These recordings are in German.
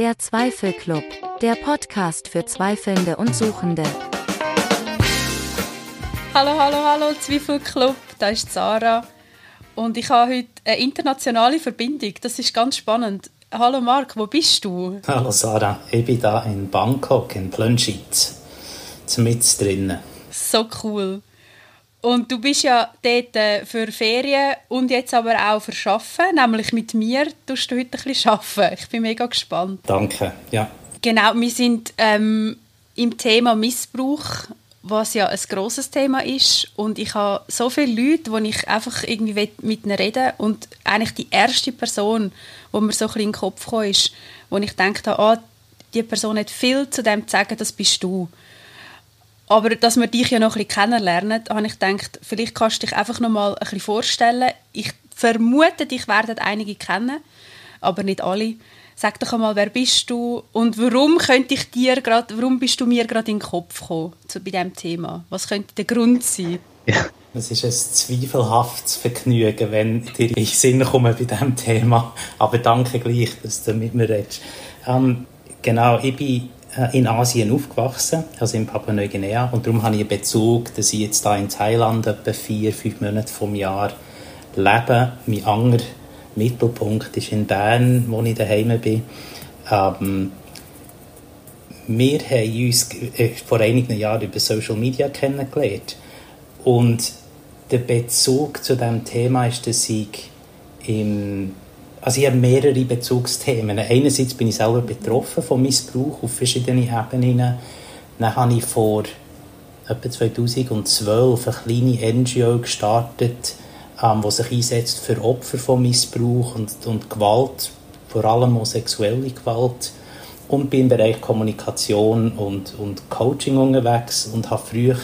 Der Zweifelclub, der Podcast für Zweifelnde und Suchende. Hallo, hallo, hallo, Zweifelclub, da ist Sarah. Und ich habe heute eine internationale Verbindung. Das ist ganz spannend. Hallo Marc, wo bist du? Hallo Sarah, ich bin da in Bangkok, in Plönschitz, mit drinnen. So cool. Und du bist ja dort äh, für Ferien und jetzt aber auch für Arbeiten, nämlich mit mir tust du heute ein bisschen arbeiten. Ich bin mega gespannt. Danke, ja. Genau, wir sind ähm, im Thema Missbrauch, was ja ein grosses Thema ist und ich habe so viele Leute, wo ich einfach irgendwie mit ihnen reden und eigentlich die erste Person, wo mir so ein bisschen in den Kopf kam, ist, wo ich dachte, ah, die Person hat viel zu dem zu sagen, das bist du. Aber dass wir dich ja noch ein bisschen kennenlernen, habe ich gedacht, vielleicht kannst du dich einfach noch mal ein bisschen vorstellen. Ich vermute, dich werden einige kennen, aber nicht alle. Sag doch einmal, wer bist du und warum könnte ich dir gerade, warum bist du mir gerade in den Kopf gekommen zu, bei diesem Thema? Was könnte der Grund sein? Ja, es ist ein zweifelhaftes Vergnügen, wenn dir in den Sinn komme bei diesem Thema. Aber danke gleich, dass du mit mir redest. Ähm, genau, ich bin in Asien aufgewachsen, also in Papua-Neuguinea. Und darum habe ich einen Bezug, dass ich jetzt da in Thailand etwa vier, fünf Monate vom Jahr lebe. Mein anderer Mittelpunkt ist in Bern, wo ich daheim bin. Ähm, wir haben uns äh, vor einigen Jahren über Social Media kennengelernt. Und der Bezug zu diesem Thema ist, dass ich im also ich habe mehrere Bezugsthemen. Einerseits bin ich selber betroffen von Missbrauch auf verschiedenen Ebenen. Dann habe ich vor etwa 2012 eine kleine NGO gestartet, ähm, die sich einsetzt für Opfer von Missbrauch und, und Gewalt, vor allem auch sexuelle Gewalt. Und bin im Bereich Kommunikation und, und Coaching unterwegs und habe früher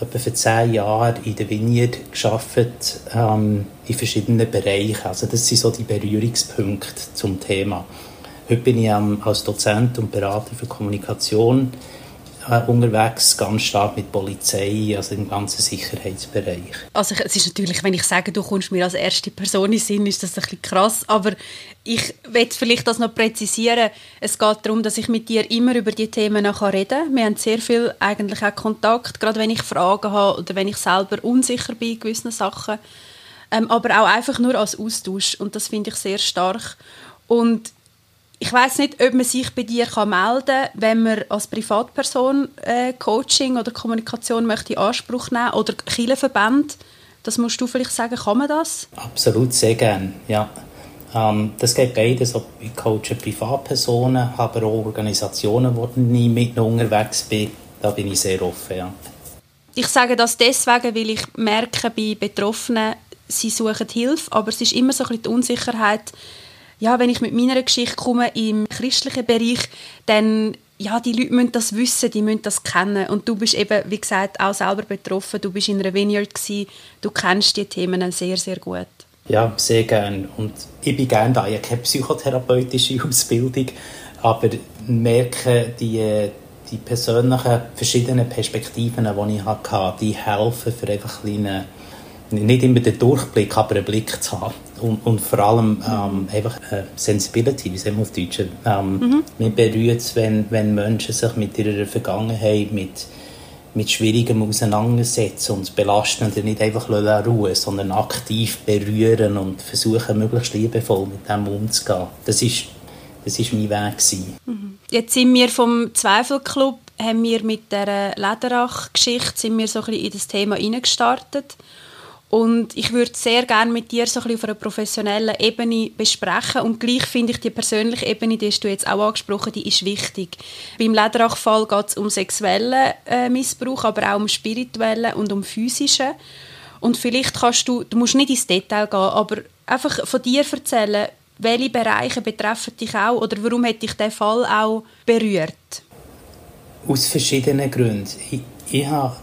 etwa für zehn Jahre in der Vineyard gearbeitet, ähm, in verschiedenen Bereichen. Also das sind so die Berührungspunkte zum Thema. Heute bin ich ähm, als Dozent und Berater für Kommunikation unterwegs, ganz stark mit Polizei, also im ganzen Sicherheitsbereich. Also es ist natürlich, wenn ich sage, du kommst mir als erste Person in Sinn, ist das ein bisschen krass, aber ich will vielleicht das noch präzisieren. Es geht darum, dass ich mit dir immer über die Themen reden kann. Wir haben sehr viel eigentlich auch Kontakt, gerade wenn ich Fragen habe oder wenn ich selber unsicher bin in gewissen Sachen, ähm, aber auch einfach nur als Austausch und das finde ich sehr stark. Und ich weiß nicht, ob man sich bei dir kann melden kann, wenn man als Privatperson äh, Coaching oder Kommunikation möchte in Anspruch nehmen oder Kirchenverbände. Das musst du vielleicht sagen, kann man das? Absolut, sehr gerne, ja. Ähm, das geht beides. Ich coache Privatpersonen, aber auch Organisationen, wo ich mit unterwegs bin. Da bin ich sehr offen, ja. Ich sage das deswegen, weil ich merke bei Betroffenen, sie suchen Hilfe, aber es ist immer so ein bisschen die Unsicherheit, ja, wenn ich mit meiner Geschichte komme im christlichen Bereich, dann ja, die Leute müssen das wissen, die müssen das kennen. Und du bist eben, wie gesagt, auch selber betroffen. Du bist in einer Vineyard gewesen. Du kennst die Themen sehr, sehr gut. Ja, sehr gerne. Und ich bin gerne da. Ich habe keine psychotherapeutische Ausbildung, aber merke die, die persönlichen verschiedenen Perspektiven, die ich hatte, die helfen für einfach kleine nicht immer den Durchblick, aber einen Blick zu haben. Und, und vor allem ähm, einfach äh, Sensibility, wie sagen wir auf Deutsch. Ähm, mhm. Mich berührt es, wenn, wenn Menschen sich mit ihrer Vergangenheit, mit, mit Schwierigem auseinandersetzen und belasten und nicht einfach ruhen sondern aktiv berühren und versuchen, möglichst liebevoll mit dem umzugehen. Das ist, das ist mein Weg. Mhm. Jetzt sind wir vom Zweifelclub haben wir mit der Lederach-Geschichte so in das Thema hineingestartet. Und ich würde sehr gerne mit dir so ein bisschen auf einer professionellen Ebene besprechen. Und gleich finde ich die persönliche Ebene, die hast du jetzt auch angesprochen, die ist wichtig. Beim Lederach-Fall geht es um sexuellen äh, Missbrauch, aber auch um spirituellen und um physischen. Und vielleicht kannst du, du musst nicht ins Detail gehen, aber einfach von dir erzählen, welche Bereiche betreffen dich auch oder warum hat dich der Fall auch berührt? Aus verschiedenen Gründen. Ich, ich habe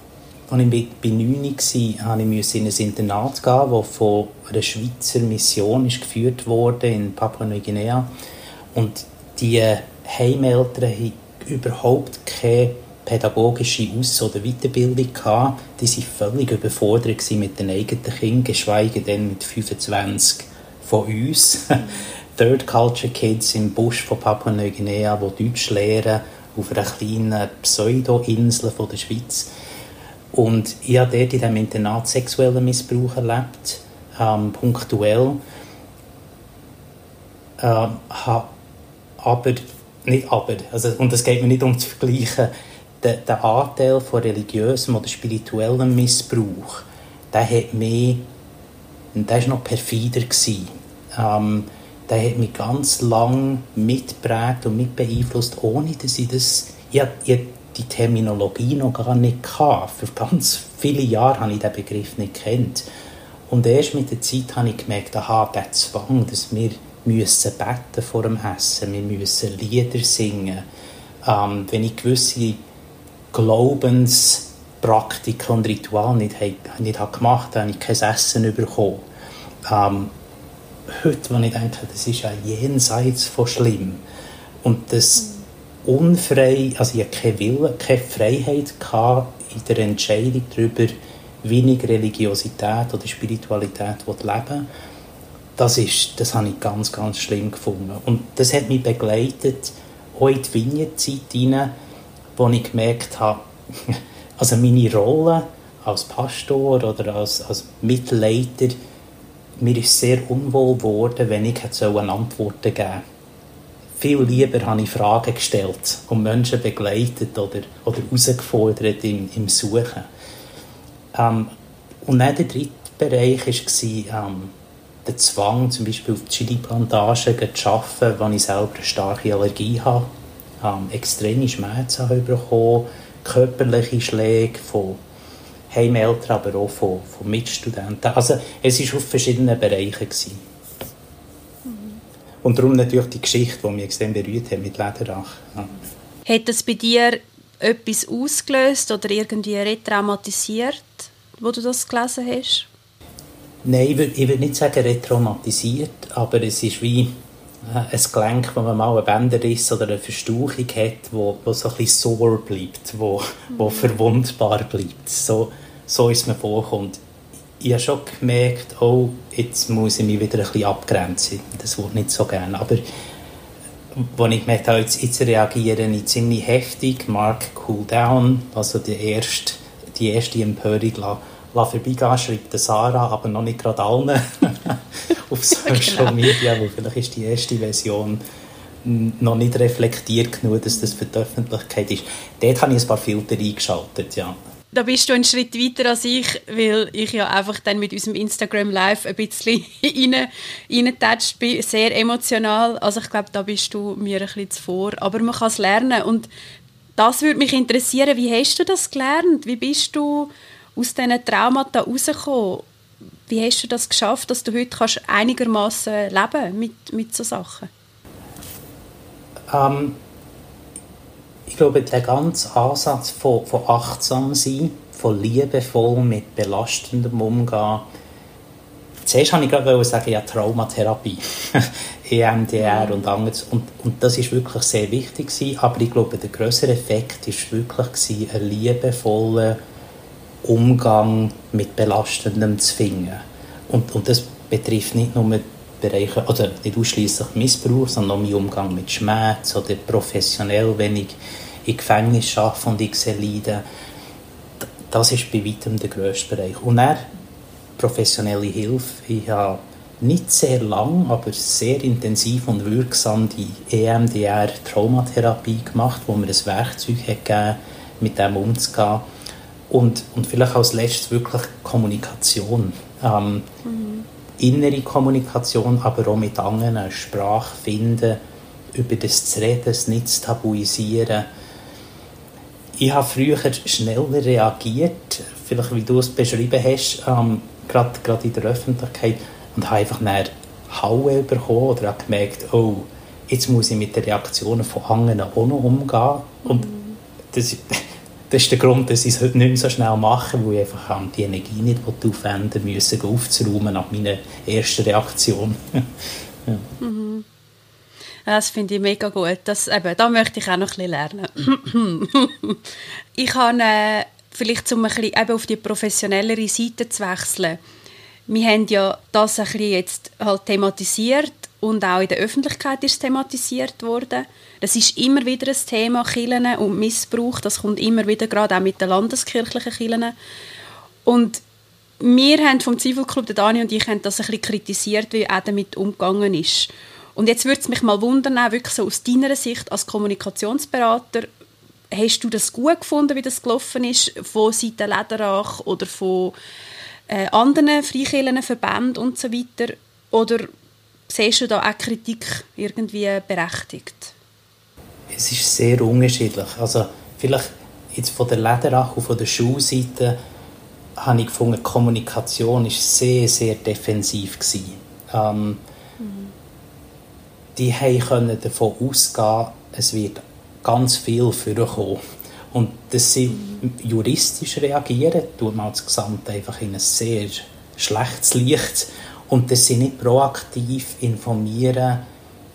als ich bei 9 war, musste ich in ein Internat gehen, das von einer Schweizer Mission geführt wurde in Papua-Neuguinea. Und die Heimeltern hatten überhaupt keine pädagogische Aus- oder Weiterbildung gehabt. Die waren völlig überfordert mit den eigenen Kindern, geschweige denn mit 25 von uns. Third Culture Kids im Busch von Papua-Neuguinea, die Deutsch lernen, auf einer kleinen Pseudo-Insel der Schweiz. Und ich habe dort in diesem Internat sexuellen Missbrauch erlebt, ähm, punktuell. Ähm, aber, nicht aber, also, und es geht mir nicht um zu vergleichen, der, der Anteil von religiösem oder spirituellem Missbrauch, der hat mich, der war noch perfider. Gewesen. Ähm, der hat mich ganz lang mitgeprägt und mitbeeinflusst, ohne dass ich das... Ich, ich die Terminologie noch gar nicht gehabt. Für ganz viele Jahre habe ich den Begriff nicht kennt. Und erst mit der Zeit habe ich gemerkt, aha, der Zwang, dass wir müssen beten vor dem Essen, wir müssen Lieder singen. Ähm, wenn ich gewisse Glaubenspraktiken und Rituale nicht, nicht habe gemacht habe, habe ich kein Essen bekommen. Ähm, heute, wenn ich denke, das ist ja jenseits von schlimm. Und das unfrei, also ich hatte keine Wille, keine Freiheit in der Entscheidung darüber, wie ich Religiosität oder Spiritualität leben das, ist, das habe ich ganz, ganz schlimm gefunden. Und das hat mich begleitet, auch in die Vignette-Zeit hinein, wo ich gemerkt habe, also meine Rolle als Pastor oder als, als Mitleiter, mir ist sehr unwohl geworden, wenn ich eine Antwort geben sollte viel lieber habe ich Fragen gestellt und Menschen begleitet oder, oder herausgefordert im, im Suchen. Ähm, und dann der dritte Bereich war ähm, der Zwang, zum Beispiel auf Chili-Plantagen zu arbeiten, wenn ich selber eine starke Allergie habe, ähm, extreme Schmerzen habe bekommen, körperliche Schläge von Heimeltern, aber auch von, von Mitstudenten. Also es war auf verschiedenen Bereichen. Gewesen. Und darum natürlich die Geschichte, die mich extrem berührt hat mit Lederach. Ja. Hat das bei dir etwas ausgelöst oder irgendwie retraumatisiert, wo du das gelesen hast? Nein, ich würde würd nicht sagen retraumatisiert, aber es ist wie äh, ein Gelenk, wo man mal einen Bänderriss oder eine Verstauchung hat, wo, wo so ein bisschen sore bleibt, wo, mhm. wo verwundbar bleibt. So, so ist es mir vorkommt ich habe schon gemerkt, oh, jetzt muss ich mich wieder ein bisschen abgrenzen. Das wurde nicht so gerne. Aber als ich gemerkt habe, jetzt, jetzt reagiere ich ziemlich heftig, Mark cool down, also die erste, die erste Empörung la, la vorbeigehen, schreibt Sarah, aber noch nicht gerade allen auf Social genau. Media, wo vielleicht ist die erste Version noch nicht reflektiert genug, dass das für die Öffentlichkeit ist. Dort habe ich ein paar Filter eingeschaltet, ja da bist du einen Schritt weiter als ich, weil ich ja einfach dann mit unserem Instagram Live ein bisschen reingetatscht bin, sehr emotional. Also ich glaube, da bist du mir ein bisschen zuvor. Aber man kann es lernen und das würde mich interessieren, wie hast du das gelernt? Wie bist du aus diesen Traumata rausgekommen? Wie hast du das geschafft, dass du heute einigermaßen leben mit, mit so Sachen? Um ich glaube, der ganze Ansatz von, von achtsam sein, von liebevoll mit belastendem Umgehen, zuerst wollte ich gerade sagen, ja, Traumatherapie, EMDR und anderes. Und, und das ist wirklich sehr wichtig gewesen, aber ich glaube, der größere Effekt war wirklich gewesen, ein liebevoller Umgang mit belastendem Zwingen. Und, und das betrifft nicht nur Bereiche, oder nicht ausschließlich Missbrauch, sondern auch mein Umgang mit Schmerz oder professionell, wenn ich im Gefängnis arbeite und ich sehe Leiden. Das ist bei weitem der grösste Bereich. Und dann professionelle Hilfe. Ich habe nicht sehr lang, aber sehr intensiv und wirksam die EMDR-Traumatherapie gemacht, wo mir ein Werkzeug hat gegeben mit dem umzugehen. Und, und vielleicht als letztes wirklich Kommunikation. Ähm, mhm innere Kommunikation, aber auch mit anderen, Sprache finden, über das zu reden, es nicht zu tabuisieren. Ich habe früher schneller reagiert, vielleicht wie du es beschrieben hast, ähm, gerade, gerade in der Öffentlichkeit, und habe einfach mehr Haue bekommen oder habe gemerkt, oh, jetzt muss ich mit den Reaktionen von anderen auch noch umgehen. Und mhm. das, das ist der Grund, dass ich es heute nicht mehr so schnell mache, weil ich einfach die Energie nicht aufwenden müssen, aufzuräumen nach meiner ersten Reaktion. ja. mhm. Das finde ich mega gut. Das, eben, da möchte ich auch noch ein bisschen lernen. ich habe äh, vielleicht, um ein bisschen eben auf die professionellere Seite zu wechseln, wir haben ja das ein bisschen jetzt halt thematisiert und auch in der Öffentlichkeit ist thematisiert worden. Das ist immer wieder ein Thema, Kirchen und Missbrauch. Das kommt immer wieder, gerade auch mit den landeskirchlichen Kirchen. Und wir haben vom Zivilclub, der Dani und ich, haben das ein bisschen kritisiert, wie er damit umgegangen ist. Und jetzt würde es mich mal wundern, wirklich so aus deiner Sicht als Kommunikationsberater, hast du das gut gefunden, wie das gelaufen ist, von Seiten Lederach oder von äh, anderen Freikirchen, Verbänden und so weiter? Oder siehst du da auch Kritik irgendwie berechtigt? Es ist sehr unterschiedlich. Also vielleicht jetzt von der Lederach und von der Schulseite habe ich gefunden, Kommunikation war sehr, sehr defensiv. Ähm. Die können davon ausgehen, es wird ganz viel vorkommen. Und dass sie juristisch reagieren, tut man als Gesamt einfach in ein sehr schlechtes Licht. Und dass sie nicht proaktiv informieren,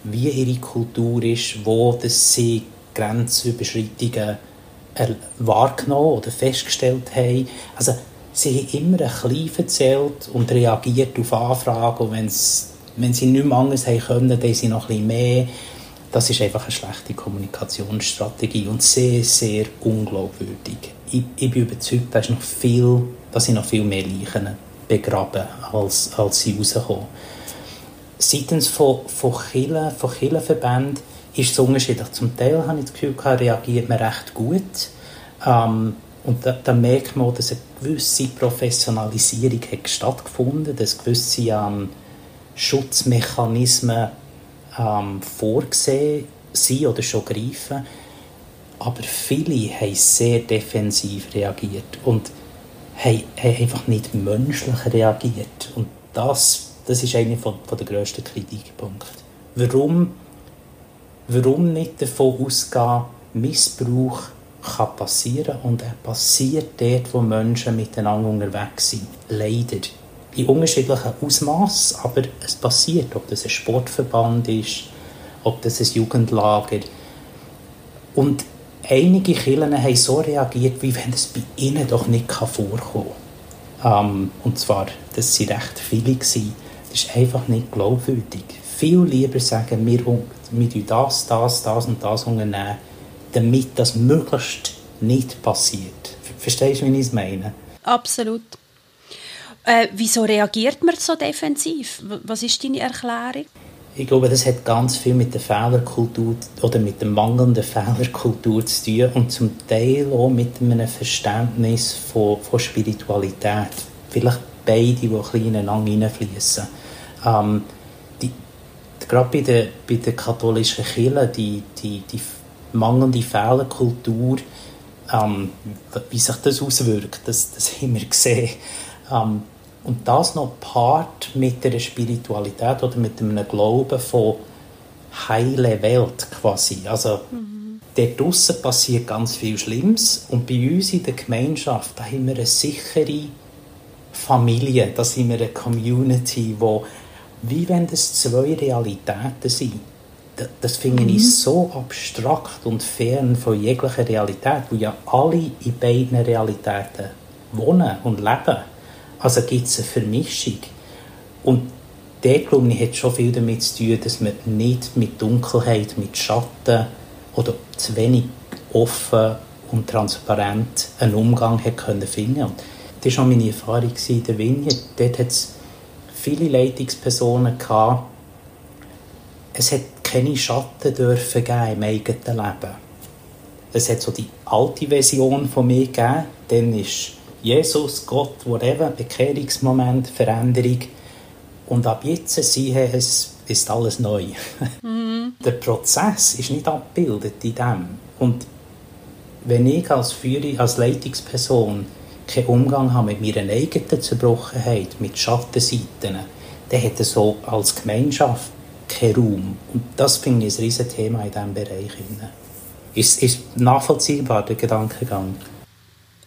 wie ihre Kultur ist, wo dass sie Grenzüberschreitungen wahrgenommen oder festgestellt haben. Also sie haben immer ein bisschen erzählt und reagiert auf Anfragen. Und wenn's, wenn sie nicht mehr anders haben können, dann sie noch bisschen mehr. Das ist einfach eine schlechte Kommunikationsstrategie und sehr, sehr unglaubwürdig. Ich, ich bin überzeugt, dass, noch viel, dass sie noch viel mehr Leichen begraben, als, als sie rauskommen. Seitens von, von Kirchen, von Kirchenverbänden ist es unterschiedlich. Zum Teil habe ich das Gefühl, reagiert man recht gut. Ähm, und da, da, merkt man, dass eine gewisse Professionalisierung hat stattgefunden hat, dass gewisse ähm, Schutzmechanismen ähm, vorgesehen sind oder schon greifen. Aber viele haben sehr defensiv reagiert und haben, einfach nicht menschlich reagiert. Und das, das ist einer von, von der grössten Kritikpunkte. Warum, warum nicht davon ausgehen, Missbrauch kann passieren und er passiert dort, wo Menschen miteinander unterwegs sind. Leider. In unterschiedlichen Ausmaß, aber es passiert, ob das ein Sportverband ist, ob das ein Jugendlager. Und einige Kirchen haben so reagiert, wie wenn es bei ihnen doch nicht vorkommen kann. Ähm, und zwar, dass sie recht viele waren. Das ist einfach nicht glaubwürdig. Viel lieber sagen, wir, wir das, das, das und das unternehmen, damit das möglichst nicht passiert. Verstehst du, wie ich es meine? Absolut. Äh, wieso reagiert man so defensiv? Was ist deine Erklärung? Ich glaube, das hat ganz viel mit der Fehlerkultur oder mit der mangelnden Fehlerkultur zu tun und zum Teil auch mit einem Verständnis von, von Spiritualität. Vielleicht beide, die ein bisschen ineinander hineinfließen. Ähm, die, gerade bei der, bei der katholischen Kirche, die, die, die mangelnde Fehlerkultur, ähm, wie sich das auswirkt, das, das haben wir gesehen. Ähm, und das noch Part mit der Spiritualität oder mit einem Glauben von heile Welt quasi. Also mhm. dort draussen passiert ganz viel Schlimmes und bei uns in der Gemeinschaft, da haben wir eine sichere Familie, da sind wir eine Community, wo wie wenn das zwei Realitäten sind das finde ich mhm. so abstrakt und fern von jeglicher Realität, wo ja alle in beiden Realitäten wohnen und leben. Also gibt es eine Vermischung. Und der, glaube ich, hat schon viel damit zu tun, dass man nicht mit Dunkelheit, mit Schatten oder zu wenig offen und transparent einen Umgang hat können finden. Und das war auch meine Erfahrung in der Vignette. Dort hat es viele Leitungspersonen gehabt. Es hat keine Schatten dürfen geben im eigenen Leben. Es hat so die alte Version von mir gegeben, dann ist Jesus, Gott, whatever, Bekehrungsmoment, Veränderung. Und ab jetzt sie es ist alles neu. Mhm. Der Prozess ist nicht abgebildet in dem. Und wenn ich als Führer, als Leitungsperson keinen Umgang habe mit meiner eigenen Zerbrochenheit, mit Schattenseiten, dann hat er so als Gemeinschaft keinen Raum. Und das finde ich ein riesiges Thema in diesem Bereich. Ist, ist nachvollziehbar, der Gedankengang?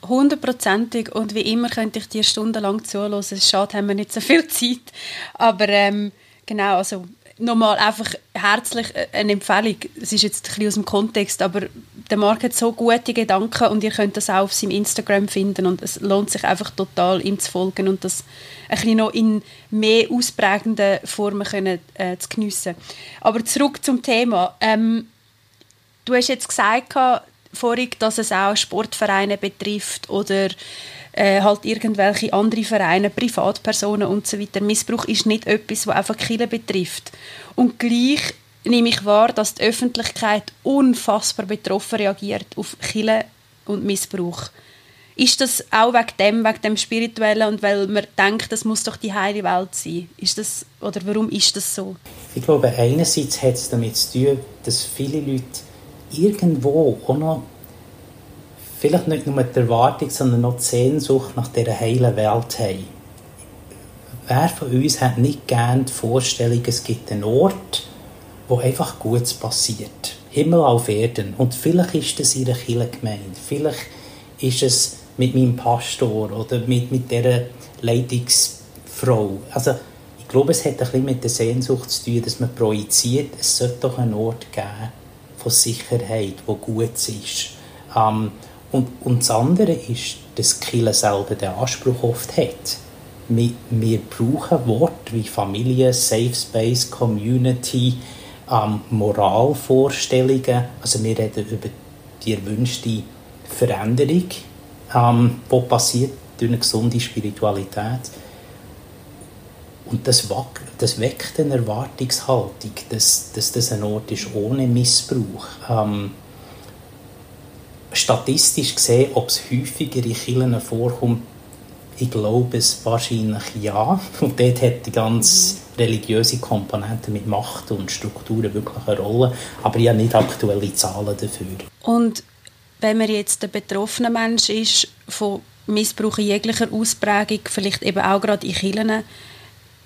Hundertprozentig und wie immer könnte ich dir stundenlang zuhören. Schade, haben wir nicht so viel Zeit. Aber ähm, genau, also nochmal einfach herzlich eine Empfehlung. Es ist jetzt ein bisschen aus dem Kontext, aber der Marc hat so gute Gedanken und ihr könnt das auch auf seinem Instagram finden und es lohnt sich einfach total, ihm zu folgen und das ein bisschen noch in mehr ausprägenden Formen können, äh, zu geniessen. Aber zurück zum Thema. Ähm, du hast jetzt gesagt vorhin, dass es auch Sportvereine betrifft oder äh, halt irgendwelche andere Vereine, Privatpersonen und so weiter. Missbrauch ist nicht etwas, was einfach Kinder betrifft. Und gleich nehme ich wahr, dass die Öffentlichkeit unfassbar betroffen reagiert auf Kille und Missbrauch. Ist das auch wegen dem, wegen dem Spirituellen und weil man denkt, das muss doch die heile Welt sein? Ist das, oder warum ist das so? Ich glaube, einerseits hat es damit zu tun, dass viele Leute irgendwo auch noch vielleicht nicht nur die Erwartung, sondern noch die Sehnsucht nach dieser heilen Welt haben. Wer von uns hat nicht gerne die Vorstellung, es gibt einen Ort, wo einfach Gutes passiert. Himmel auf Erden. Und vielleicht ist das in der Kirchengemeinde. Vielleicht ist es mit meinem Pastor oder mit, mit dieser Leitungsfrau. Also, ich glaube, es hat ein bisschen mit der Sehnsucht zu tun, dass man projiziert, es sollte doch einen Ort geben von Sicherheit, wo gut ist. Ähm, und, und das andere ist, dass Kille selber den Anspruch oft hat. Wir, wir brauchen Worte wie Familie, Safe Space, Community, ähm, Moralvorstellungen. Also wir reden über die erwünschte Veränderung, ähm, die passiert durch eine gesunde Spiritualität. Und das, das weckt eine Erwartungshaltung, dass, dass das ein Ort ist ohne Missbrauch. Ähm, statistisch gesehen, ob es häufiger in Kirchen vorkommt, ich glaube es wahrscheinlich ja. Und dort hat die ganze religiöse Komponente mit Macht und Strukturen wirklich eine Rolle. Aber ich habe nicht aktuelle Zahlen dafür. Und wenn man jetzt der betroffene Mensch ist von Missbrauch jeglicher Ausprägung, vielleicht eben auch gerade in Kirchen,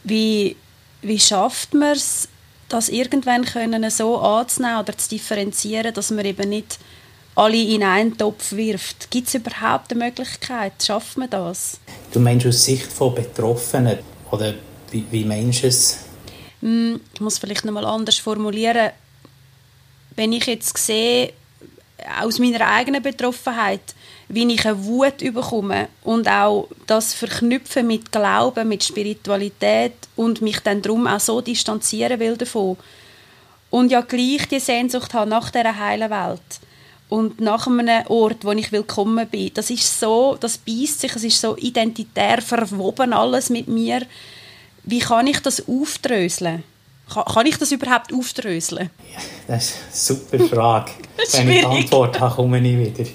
wie, wie schafft man es, das irgendwann können so anzunehmen oder zu differenzieren, dass man eben nicht alle in einen Topf wirft. Gibt es überhaupt eine Möglichkeit? Schafft man das? Du meinst aus Sicht von Betroffenen? Oder wie, wie meinst du es? Hm, ich muss vielleicht noch mal anders formulieren. Wenn ich jetzt sehe, aus meiner eigenen Betroffenheit, wie ich eine Wut bekomme und auch das verknüpfen mit Glauben, mit Spiritualität und mich dann darum auch so distanzieren will davon und ja gleich die Sehnsucht habe nach dieser heilen Welt und nach einem Ort, wo ich willkommen bin. Das ist so, das beißt sich, es ist so identitär verwoben alles mit mir. Wie kann ich das aufdröseln? Kann, kann ich das überhaupt aufdröseln? Ja, das ist eine super Frage. Wenn ich die Antwort habe, komme ich wieder.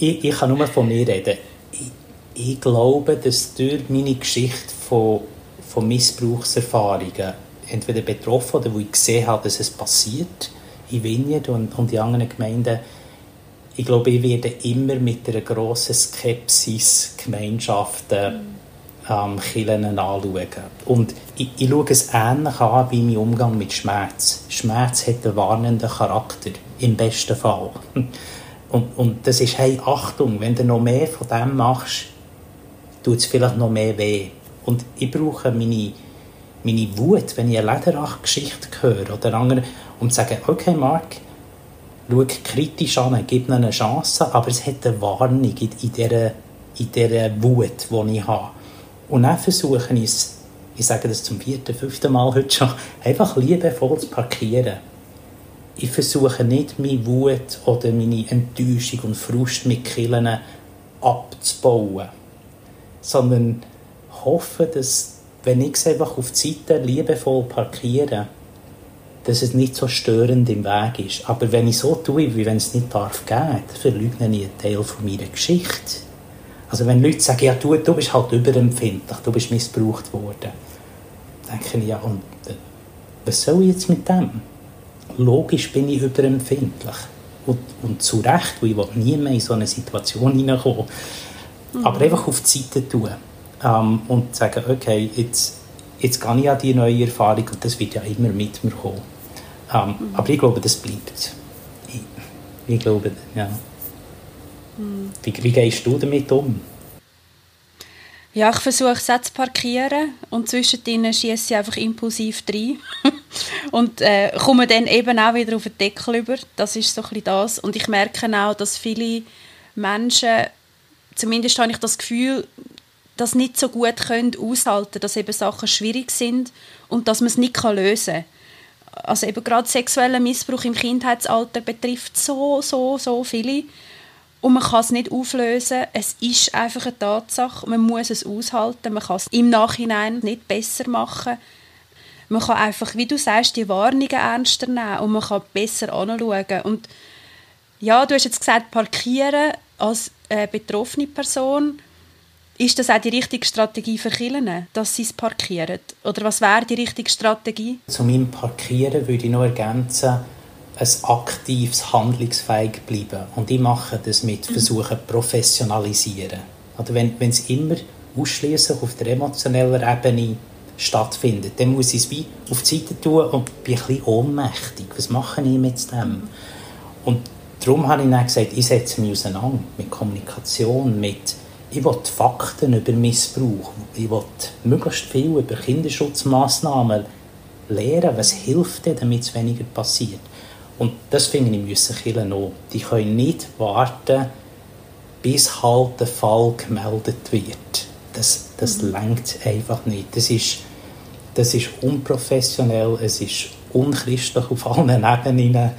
Ich, ich kann nur von mir reden. Ich, ich glaube, dass durch meine Geschichte von, von Missbrauchserfahrungen, entweder betroffen oder wo ich gesehen habe, dass es passiert, in Vineyard und, und in anderen Gemeinden, ich glaube, ich werde immer mit einer grossen Skepsis Gemeinschaften, ähm, Kirchen anschauen. Und ich, ich schaue es ähnlich an wie mein Umgang mit Schmerz. Schmerz hat einen warnenden Charakter, im besten Fall. Und, und das ist, hey, Achtung, wenn du noch mehr von dem machst, tut es vielleicht noch mehr weh. Und ich brauche meine, meine Wut, wenn ich eine Lederach-Geschichte höre oder andere, um zu sagen, okay, Mark, schau kritisch an, gib ihnen eine Chance, aber es hat eine Warnung in, in, dieser, in dieser Wut, die ich habe. Und dann versuche ich es, ich sage das zum vierten, fünften Mal heute schon, einfach liebevoll zu parkieren. Ich versuche nicht, meine Wut oder meine Enttäuschung und Frust mit Killen abzubauen, sondern hoffe, dass, wenn ich es einfach auf die Seite liebevoll parkiere, dass es nicht so störend im Weg ist. Aber wenn ich so tue, wie wenn es nicht darf gehen, verleugne ich einen Teil von meiner Geschichte. Also wenn Leute sagen, ja du, du bist halt überempfindlich, du bist missbraucht worden, denke ich, ja und äh, was soll ich jetzt mit dem? Logisch bin ich überempfindlich. Und, und zu Recht, weil ich will nie mehr in so eine Situation hineinkommen. Mhm. Aber einfach auf die Seite tun ähm, und sagen, okay, jetzt, jetzt gehe ich an die neue Erfahrung und das wird ja immer mit mir kommen. Ähm, mhm. Aber ich glaube, das bleibt. Ich, ich glaube, ja. Mhm. Wie, wie gehst du damit um? Ja, ich versuche es zu parkieren und zwischendrin schieße ich einfach impulsiv rein und äh, komme dann eben auch wieder auf den Deckel über. Das ist so ein das. Und ich merke auch, dass viele Menschen, zumindest habe ich das Gefühl, das nicht so gut können aushalten, dass eben Sachen schwierig sind und dass man es nicht lösen kann. Also eben gerade sexueller Missbrauch im Kindheitsalter betrifft so, so, so viele und man kann es nicht auflösen. Es ist einfach eine Tatsache. Man muss es aushalten. Man kann es im Nachhinein nicht besser machen. Man kann einfach, wie du sagst, die Warnungen ernster nehmen und man kann besser anschauen. Und ja, du hast jetzt gesagt, parkieren als äh, betroffene Person. Ist das auch die richtige Strategie für Kinder, dass sie es parkieren? Oder was wäre die richtige Strategie? Zu meinem Parkieren würde ich noch ergänzen, ein aktives, handlungsfähig bleiben. Und ich mache das mit mhm. Versuchen professionalisieren. Oder wenn, wenn es immer ausschließlich auf der emotionellen Ebene stattfindet, dann muss ich es wie auf die Seite tun und bin ein bisschen ohnmächtig. Was mache ich mit dem? Und darum habe ich dann gesagt, ich setze mich auseinander mit Kommunikation, mit ich will Fakten über Missbrauch, ich will möglichst viel über Kinderschutzmaßnahmen lernen, was hilft denn, damit es weniger passiert. Und das finde ich, müssen Kinder noch. Die können nicht warten, bis halt der Fall gemeldet wird. Das, das mhm. lenkt einfach nicht. Das ist, das ist unprofessionell, es ist unchristlich auf allen Ebenen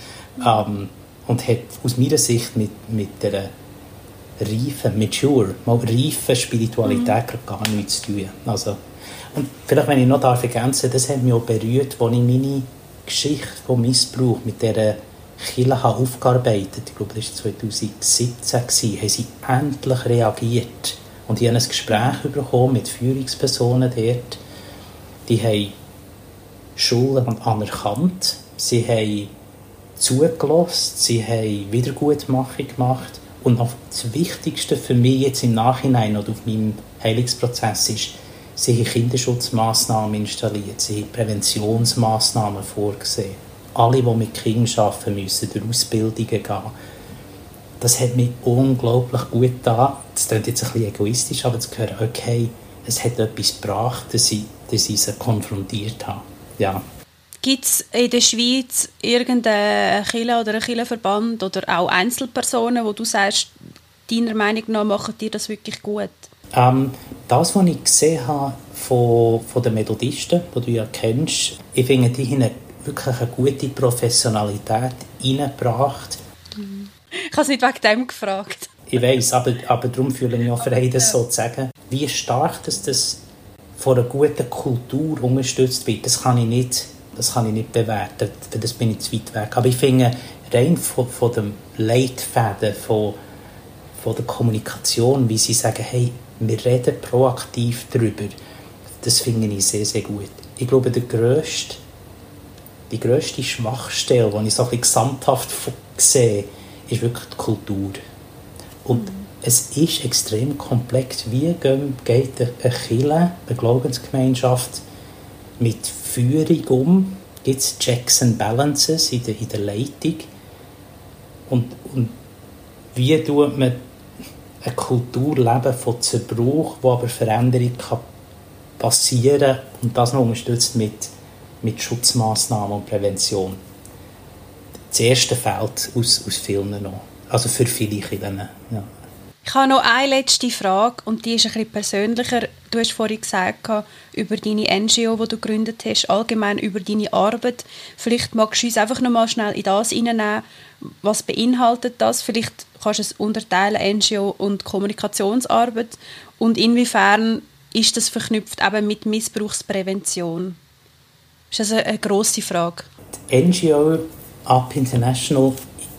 ähm, und hat aus meiner Sicht mit, mit der reifen, mature, mal reifen Spiritualität mhm. gar nichts zu tun. Also, und vielleicht, wenn ich noch darf ergänzen, das hat mich auch berührt, als ich meine Geschichte von Missbrauch mit dieser Kirche aufgearbeitet ich glaube, das war 2017, haben sie endlich reagiert. Und ich habe ein Gespräch bekommen mit Führungspersonen dort. Die haben Schulen anerkannt, sie haben zugelassen, sie haben Wiedergutmachung gemacht. Und noch das Wichtigste für mich jetzt im Nachhinein oder auf meinem Heilungsprozess ist, Sie haben Kinderschutzmaßnahmen installiert, sie haben Präventionsmaßnahmen vorgesehen. Alle, die mit Kindern arbeiten, müssen durch Ausbildungen gehen. Das hat mich unglaublich gut getan. Das klingt jetzt ein bisschen egoistisch, aber zu hören, okay, es hat etwas gebracht, dass ich, dass ich sie konfrontiert habe. Ja. Gibt es in der Schweiz irgendeinen Killer oder einen Killerverband oder auch Einzelpersonen, wo du sagst, deiner Meinung nach machen dir das wirklich gut? Ähm, das, was ich gesehen habe von, von den Methodisten, die du ja kennst, ich finde, die haben wirklich eine gute Professionalität reingebracht. Ich habe es nicht wegen dem gefragt. Ich weiß, aber, aber darum fühle ich mich auch frei, das so zu sagen. Wie stark dass das von einer guten Kultur unterstützt wird, das kann ich nicht, das kann ich nicht bewerten. Für das bin ich zu weit weg. Aber ich finde, rein von, von dem Leitfäden, von, von der Kommunikation, wie sie sagen, hey, wir reden proaktiv darüber. Das finde ich sehr, sehr gut. Ich glaube, der grösste, die grösste Schwachstelle, die ich so ein bisschen gesamthaft sehe, ist wirklich die Kultur. Und mhm. es ist extrem komplex. Wie geht eine Kirche, eine Glaubensgemeinschaft mit Führung um? Gibt es Checks and Balances in der, in der Leitung? Und, und wie tut man eine Kultur leben von Zerbruch, wo aber Veränderung kann passieren kann und das noch unterstützt mit, mit Schutzmaßnahmen und Prävention. Das erste fehlt aus, aus vielen noch. Also für viele Kinder. Ja. Ich habe noch eine letzte Frage und die ist ein bisschen persönlicher. Du hast vorhin gesagt über deine NGO, die du gegründet hast, allgemein über deine Arbeit. Vielleicht magst du uns einfach noch mal schnell in das hineinnehmen. Was beinhaltet das? Vielleicht kannst du es unterteilen, NGO und Kommunikationsarbeit und inwiefern ist das verknüpft eben mit Missbrauchsprävention? Das ist also eine grosse Frage. Die NGO Up International,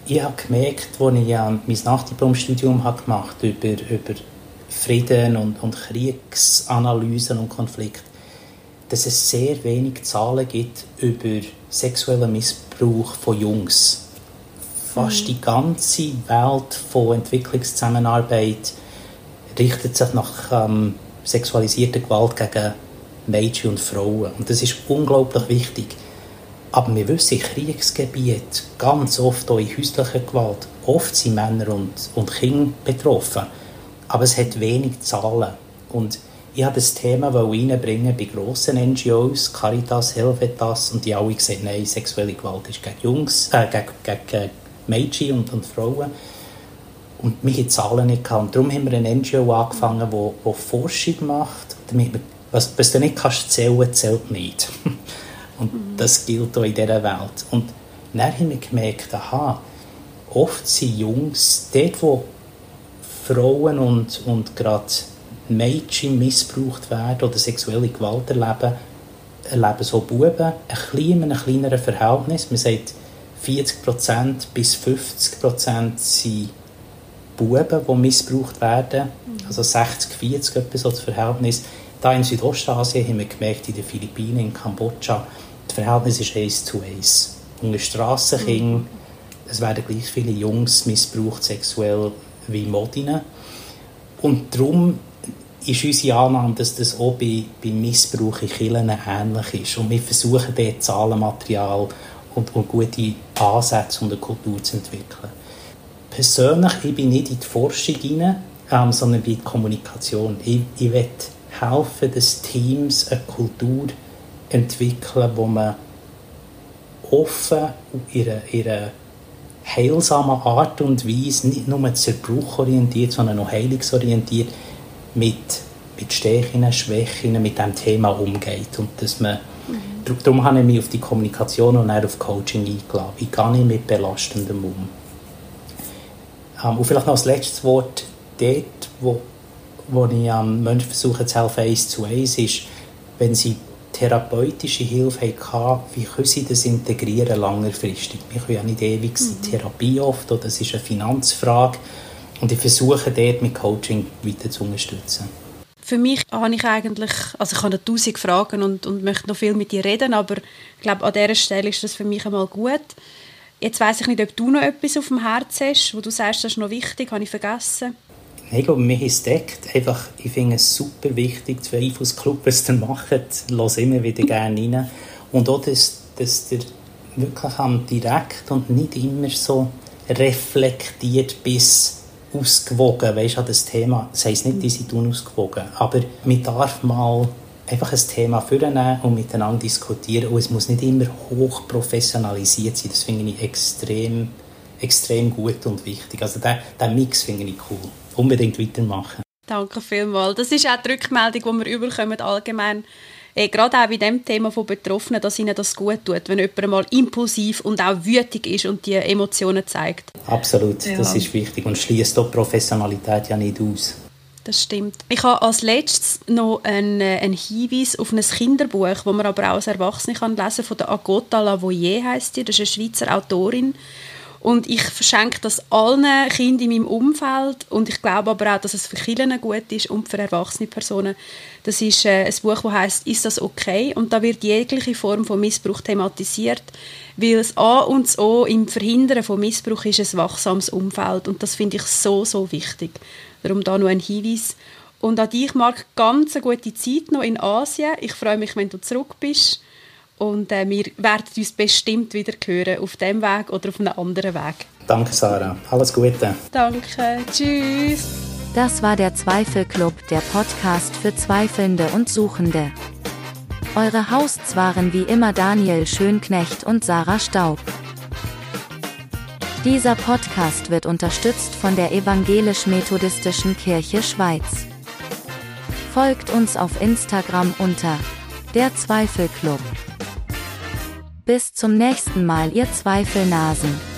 ich habe gemerkt, als ich mein Nachdiplomstudium gemacht habe über, über Frieden und, und Kriegsanalysen und Konflikte, dass es sehr wenig Zahlen gibt über sexuellen Missbrauch von Jungs fast die ganze Welt von Entwicklungszusammenarbeit richtet sich nach ähm, sexualisierter Gewalt gegen Mädchen und Frauen. Und das ist unglaublich wichtig. Aber wir wissen, in Kriegsgebieten, ganz oft auch in häuslicher Gewalt, oft sind Männer und, und Kinder betroffen. Aber es hat wenig Zahlen. Und ich habe das Thema reinbringen bei grossen NGOs, Caritas, Helvetas, und die alle gesagt, nein, sexuelle Gewalt ist gegen Jungs, äh, gegen, gegen Mädchen und, und Frauen. Und wir hatten Zahlen nicht gehabt. Und darum haben wir eine NGO angefangen, die, die Forschung macht, damit wir, was, was du nicht kannst zählen, zählt nicht. und mhm. das gilt auch in dieser Welt. Und dann haben wir gemerkt, aha, oft sind Jungs dort, wo Frauen und, und gerade Mädchen missbraucht werden oder sexuelle Gewalt erleben, erleben so Buben ein bisschen in einem kleineren Verhältnis. Man sagt, 40% bis 50% sind Buben, die missbraucht werden. Mhm. Also 60, 40 etwa so das Verhältnis. Da in Südostasien haben wir gemerkt, in den Philippinen, in Kambodscha, das Verhältnis ist 1 zu 1. Unter Strassenkindern, mhm. es werden gleich viele Jungs missbraucht sexuell wie Modine. Und darum ist unsere Annahme, dass das auch bei, bei Missbrauch in Kirchen ähnlich ist. Und wir versuchen dort Zahlenmaterial und, und gute Ansätze und eine Kultur zu entwickeln. Persönlich, ich bin nicht in die Forschung hinein, ähm, sondern in die Kommunikation. Ich, ich will helfen, dass Teams eine Kultur entwickeln, wo man offen ihre, ihre heilsame Art und Weise, nicht nur zerbruchorientiert, sondern auch heilungsorientiert, mit, mit Stärken, Schwächen, mit diesem Thema umgeht. Und dass man, mhm. Darum habe ich mich auf die Kommunikation und auch auf Coaching eingeladen. Wie gehe ich mit Belastendem um? Ähm, und vielleicht noch als letztes Wort, dort, wo, wo ich am Menschen versuche zu helfen, eins zu eins, ist, wenn sie therapeutische Hilfe hatten, wie können sie das integrieren langfristig? Wir können ja nicht ewig mhm. Therapie oft, oder das ist eine Finanzfrage. Und ich versuche dort mit Coaching weiter zu unterstützen. Für mich habe ich eigentlich, also ich habe tausend Fragen und, und möchte noch viel mit dir reden, aber ich glaube, an dieser Stelle ist das für mich einmal gut. Jetzt weiß ich nicht, ob du noch etwas auf dem Herzen hast, wo du sagst, das ist noch wichtig, habe ich vergessen. Ich glaube, wir haben es entdeckt. Einfach, ich finde es super wichtig, zu Einfluss Club, was ihr macht, lass immer wieder gerne rein. Und auch, dass, dass ihr wirklich direkt und nicht immer so reflektiert bis ausgewogen, weißt du, das Thema. Das heisst nicht, die sind unausgewogen, aber man darf mal einfach ein Thema vornehmen und miteinander diskutieren und es muss nicht immer hoch professionalisiert sein. Das finde ich extrem, extrem gut und wichtig. Also diesen Mix finde ich cool. Unbedingt weitermachen. Danke vielmals. Das ist auch die Rückmeldung, die wir überkommen allgemein äh, gerade auch bei dem Thema von Betroffenen, dass ihnen das gut tut, wenn jemand mal impulsiv und auch wütig ist und die Emotionen zeigt. Absolut, ja. das ist wichtig und schließt die Professionalität ja nicht aus. Das stimmt. Ich habe als letztes noch einen, äh, einen Hinweis auf ein Kinderbuch, das man aber auch als Erwachsene kann lesen von der Agota Lavoyer heißt die. Das ist eine Schweizer Autorin und ich verschenke das allen Kindern in meinem Umfeld und ich glaube aber auch, dass es für Kinder gut ist und für erwachsene Personen. Das ist äh, ein Buch, das heißt «Ist das okay?» und da wird jegliche Form von Missbrauch thematisiert, weil das A und das O im Verhindern von Missbrauch ist ein wachsames Umfeld und das finde ich so, so wichtig. Darum da noch ein Hinweis. Und an dich, Marc, ganz eine gute Zeit noch in Asien. Ich freue mich, wenn du zurück bist und äh, wir werden uns bestimmt wieder hören, auf dem Weg oder auf einem anderen Weg. Danke, Sarah. Alles Gute. Danke. Tschüss. Das war der Zweifelclub, der Podcast für Zweifelnde und Suchende. Eure Hosts waren wie immer Daniel Schönknecht und Sarah Staub. Dieser Podcast wird unterstützt von der Evangelisch-Methodistischen Kirche Schweiz. Folgt uns auf Instagram unter der Zweifelclub. Bis zum nächsten Mal, ihr Zweifelnasen.